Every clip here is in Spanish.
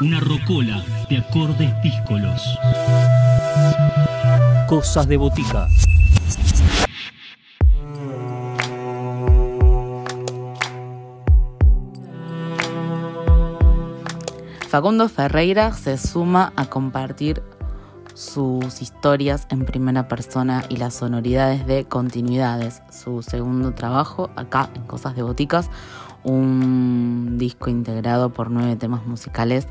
Una rocola de acordes díscolos. Cosas de botica. Facundo Ferreira se suma a compartir sus historias en primera persona y las sonoridades de Continuidades, su segundo trabajo acá en Cosas de Boticas, un disco integrado por nueve temas musicales.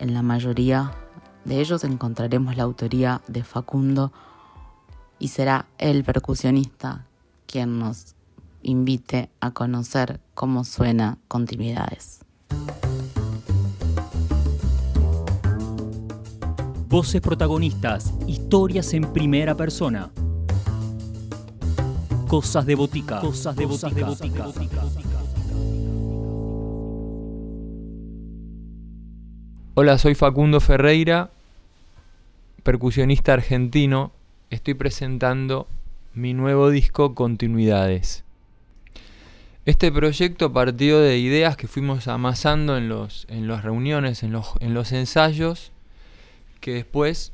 En la mayoría de ellos encontraremos la autoría de Facundo y será el percusionista quien nos invite a conocer cómo suena Continuidades. Voces protagonistas, historias en primera persona. Cosas de botica. Cosas de botica. Hola, soy Facundo Ferreira, percusionista argentino. Estoy presentando mi nuevo disco Continuidades. Este proyecto partió de ideas que fuimos amasando en, los, en las reuniones, en los, en los ensayos, que después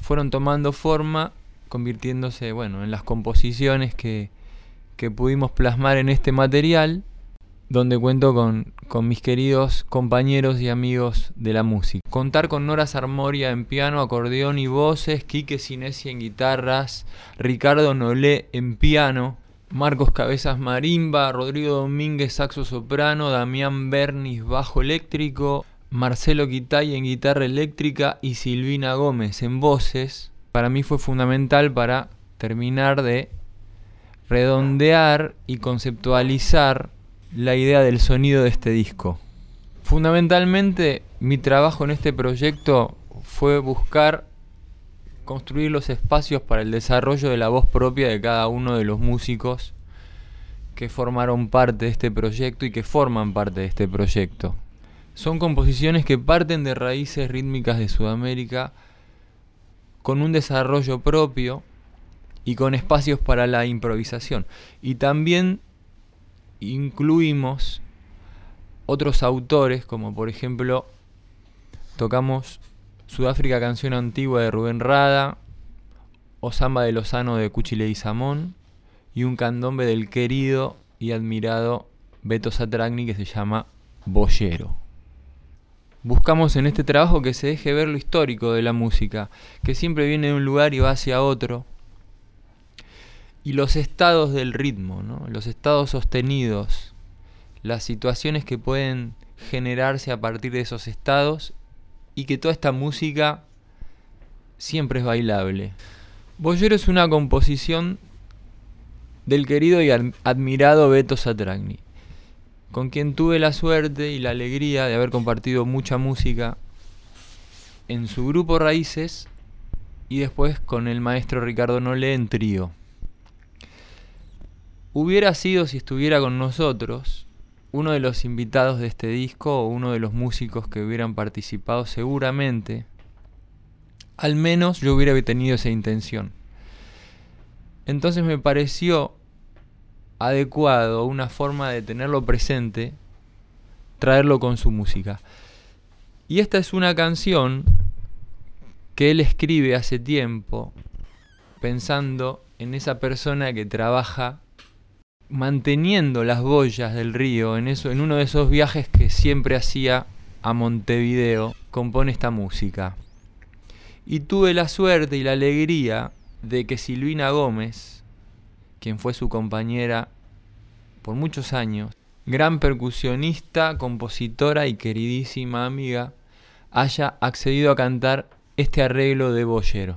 fueron tomando forma, convirtiéndose bueno, en las composiciones que, que pudimos plasmar en este material donde cuento con, mis queridos compañeros y amigos de la música. Contar con Nora Sarmoria en piano, acordeón y voces, Quique Sinesi en guitarras, Ricardo Nolé en piano, Marcos Cabezas marimba, Rodrigo Domínguez saxo soprano, Damián Bernis bajo eléctrico, Marcelo Quitay en guitarra eléctrica y Silvina Gómez en voces. Para mí fue fundamental para terminar de redondear y conceptualizar la idea del sonido de este disco. Fundamentalmente mi trabajo en este proyecto fue buscar construir los espacios para el desarrollo de la voz propia de cada uno de los músicos que formaron parte de este proyecto y que forman parte de este proyecto. Son composiciones que parten de raíces rítmicas de Sudamérica con un desarrollo propio y con espacios para la improvisación. Y también incluimos otros autores, como por ejemplo tocamos Sudáfrica Canción Antigua de Rubén Rada, o Samba de Lozano de Cuchile y Samón, y un candombe del querido y admirado Beto Satragni que se llama Boyero. Buscamos en este trabajo que se deje ver lo histórico de la música, que siempre viene de un lugar y va hacia otro, y los estados del ritmo, los estados sostenidos, las situaciones que pueden generarse a partir de esos estados y que toda esta música siempre es bailable. Boyero es una composición del querido y admirado Beto Satragni, con quien tuve la suerte y la alegría de haber compartido mucha música en su grupo Raíces y después con el maestro Ricardo Nole en trío hubiera sido si estuviera con nosotros uno de los invitados de este disco o uno de los músicos que hubieran participado seguramente, al menos yo hubiera tenido esa intención. Entonces me pareció adecuado, una forma de tenerlo presente, traerlo con su música. Y esta es una canción que él escribe hace tiempo, pensando en esa persona que trabaja manteniendo las boyas del río en, eso, en uno de esos viajes que siempre hacía a Montevideo, compone esta música. Y tuve la suerte y la alegría de que Silvina Gómez, quien fue su compañera por muchos años, gran percusionista, compositora y queridísima amiga, haya accedido a cantar este arreglo de boyero.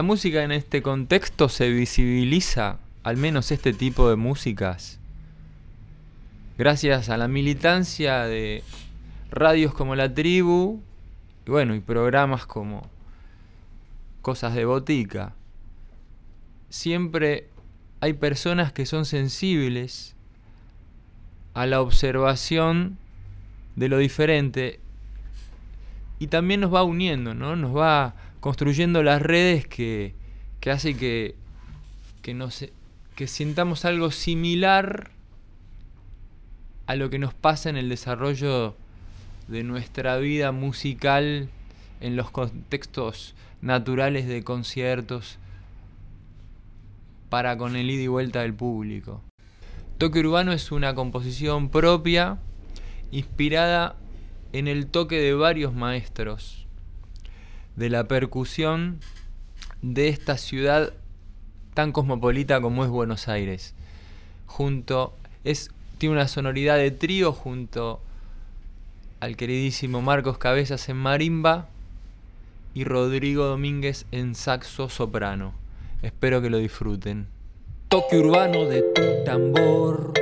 La música en este contexto se visibiliza, al menos este tipo de músicas, gracias a la militancia de radios como La Tribu, y bueno, y programas como Cosas de Botica. Siempre hay personas que son sensibles a la observación de lo diferente y también nos va uniendo, ¿no? Nos va construyendo las redes que, que hace que, que, nos, que sintamos algo similar a lo que nos pasa en el desarrollo de nuestra vida musical en los contextos naturales de conciertos para con el ida y vuelta del público. Toque Urbano es una composición propia inspirada en el toque de varios maestros de la percusión de esta ciudad tan cosmopolita como es Buenos Aires. Junto es tiene una sonoridad de trío junto al queridísimo Marcos Cabezas en marimba y Rodrigo Domínguez en saxo soprano. Espero que lo disfruten. Toque urbano de tu tambor.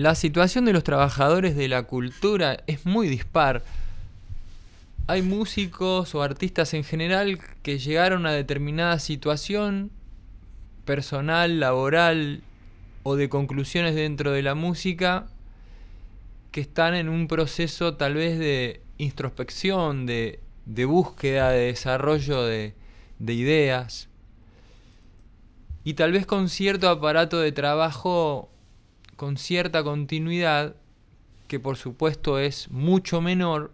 La situación de los trabajadores de la cultura es muy dispar. Hay músicos o artistas en general que llegaron a determinada situación personal, laboral o de conclusiones dentro de la música que están en un proceso tal vez de introspección, de, búsqueda, de desarrollo de, de ideas y tal vez con cierto aparato de trabajo con cierta continuidad, que por supuesto es mucho menor,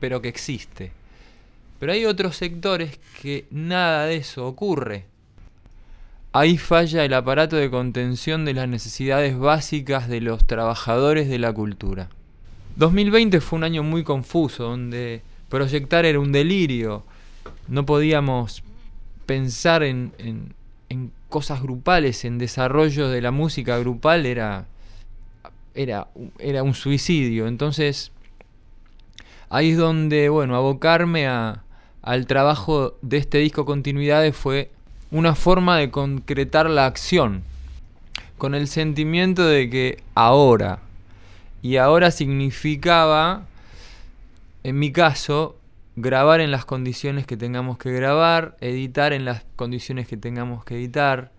pero que existe. Pero hay otros sectores que nada de eso ocurre. Ahí falla el aparato de contención de las necesidades básicas de los trabajadores de la cultura. 2020 fue un año muy confuso, donde proyectar era un delirio. No podíamos pensar en, en, en cosas grupales, en desarrollo de la música grupal, era, era, era un suicidio. Entonces, ahí es donde, bueno, abocarme a, al trabajo de este disco Continuidades fue una forma de concretar la acción, con el sentimiento de que ahora, y ahora significaba, en mi caso, grabar en las condiciones que tengamos que grabar, editar en las condiciones que tengamos que editar,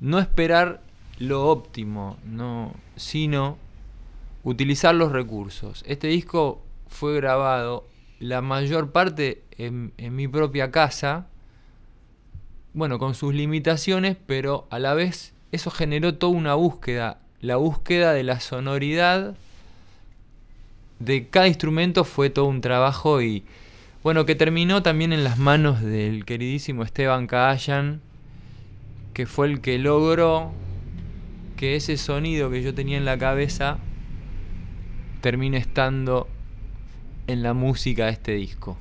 no esperar lo óptimo, no, sino utilizar los recursos. Este disco fue grabado la mayor parte en, en mi propia casa, bueno, con sus limitaciones, pero a la vez eso generó toda una búsqueda, la búsqueda de la sonoridad de cada instrumento fue todo un trabajo y bueno, que terminó también en las manos del queridísimo Esteban Kaayan, que fue el que logró que ese sonido que yo tenía en la cabeza termine estando en la música de este disco.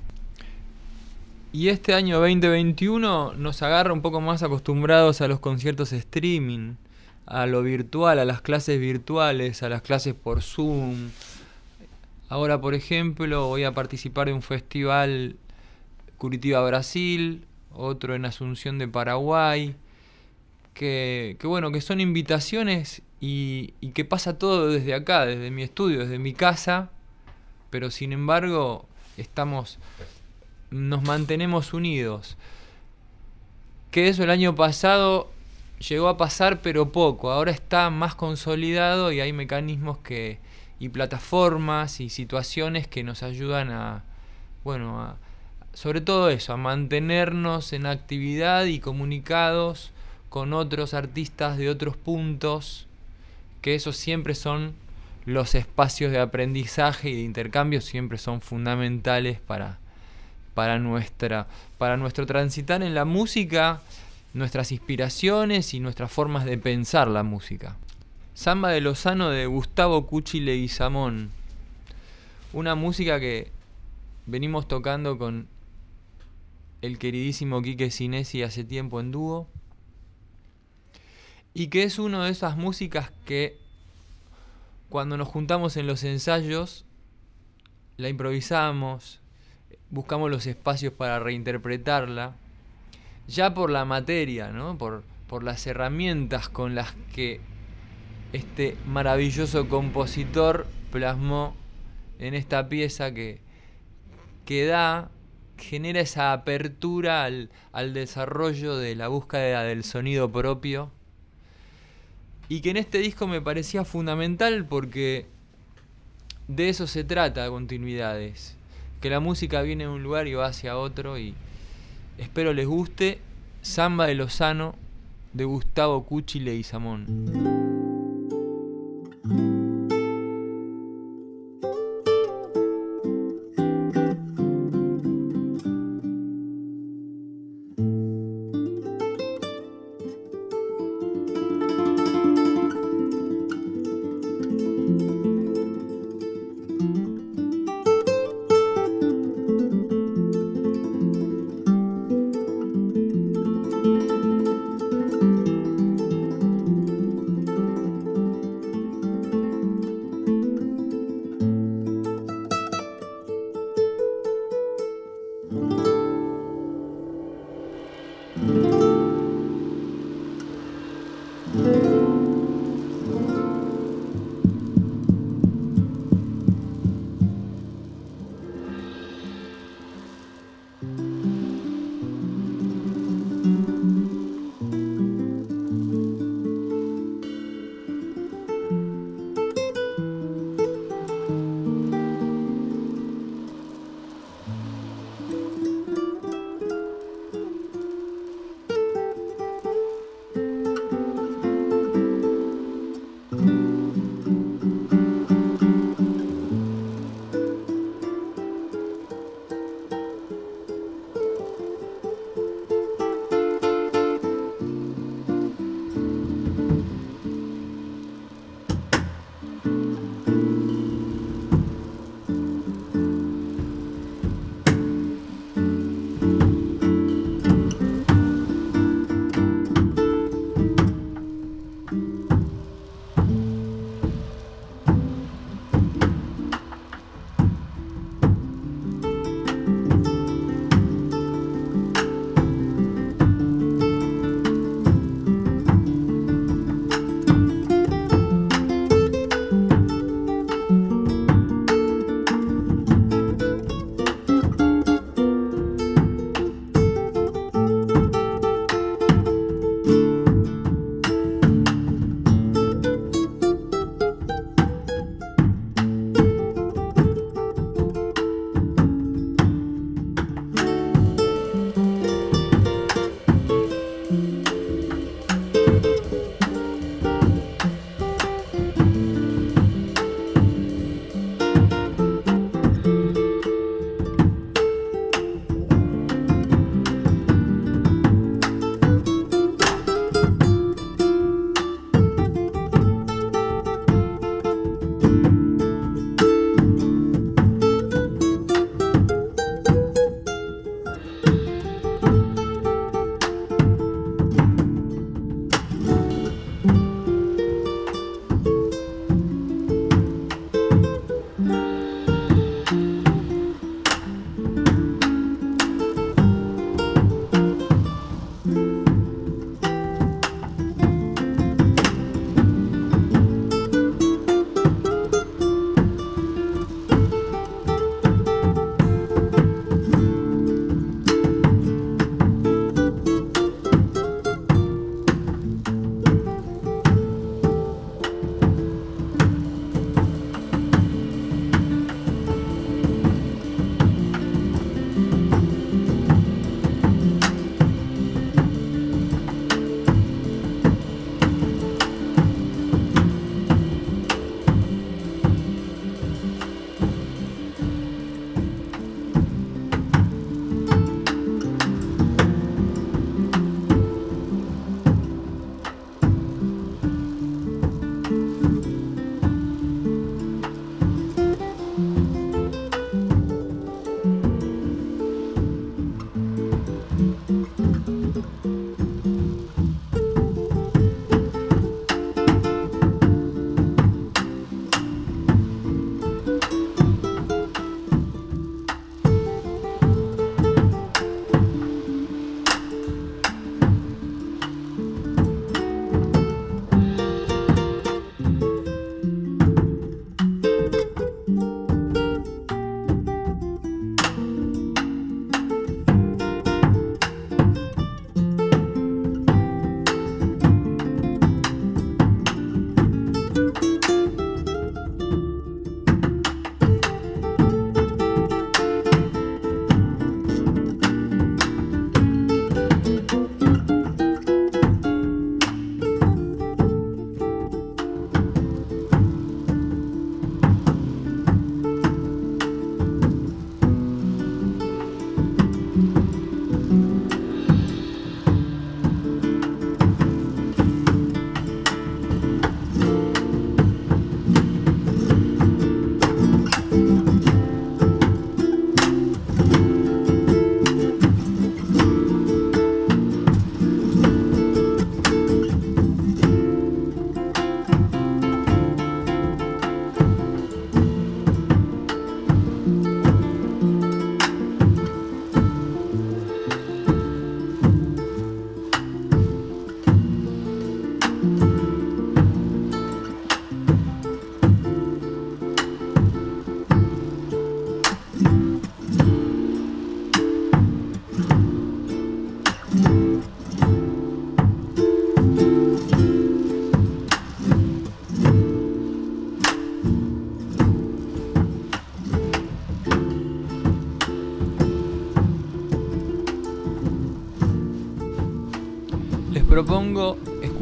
Y este año 2021 nos agarra un poco más acostumbrados a los conciertos streaming, a lo virtual, a las clases virtuales, a las clases por Zoom. Ahora, por ejemplo, voy a participar de un festival Curitiba Brasil, otro en Asunción de Paraguay, que, bueno, que son invitaciones y, y que pasa todo desde acá, desde mi estudio, desde mi casa, pero sin embargo estamos nos mantenemos unidos. Que eso el año pasado llegó a pasar pero poco, ahora está más consolidado y hay mecanismos que y plataformas y situaciones que nos ayudan a bueno, a, sobre todo eso, a mantenernos en actividad y comunicados con otros artistas de otros puntos, que esos siempre son los espacios de aprendizaje y de intercambio siempre son fundamentales para para, nuestra, para nuestro transitar en la música, nuestras inspiraciones y nuestras formas de pensar la música. Samba de Lozano de Gustavo Cuchi Leguizamón. Una música que venimos tocando con el queridísimo Quique Sinesi hace tiempo en dúo. Y que es una de esas músicas que cuando nos juntamos en los ensayos la improvisamos, buscamos los espacios para reinterpretarla, ya por la materia, ¿no? por, por las herramientas con las que este maravilloso compositor plasmó en esta pieza que, que da, genera esa apertura al, al desarrollo de la búsqueda del sonido propio. Y que en este disco me parecía fundamental porque de eso se trata, continuidades. Que la música viene de un lugar y va hacia otro y espero les guste. Samba de Lozano de Gustavo Cuchi Leguizamón. Les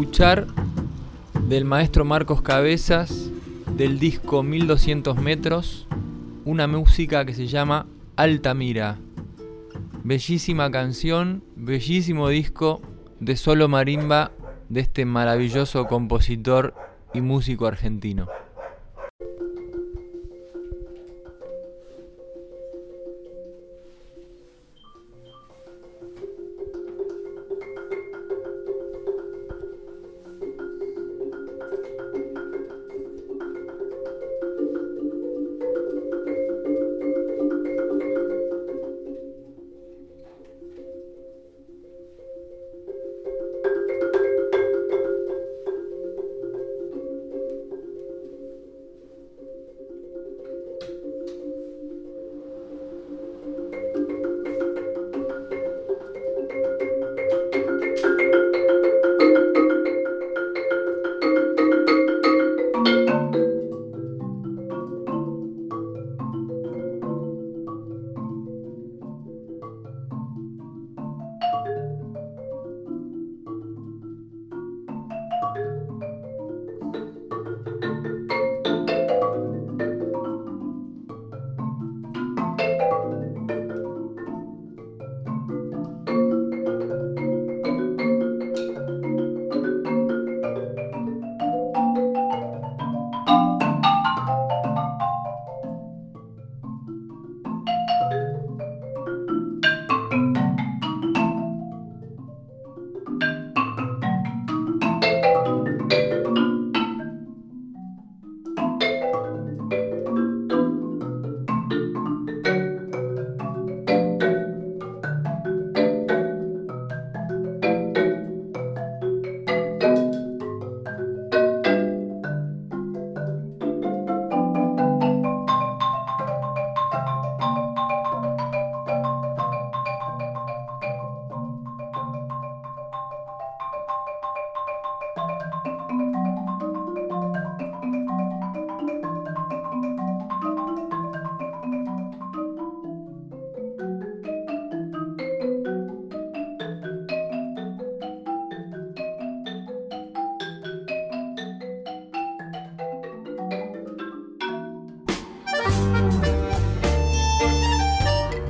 escuchar del maestro Marcos Cabezas del disco 1200 metros una música que se llama Altamira. Bellísima canción, bellísimo disco de solo marimba de este maravilloso compositor y músico argentino.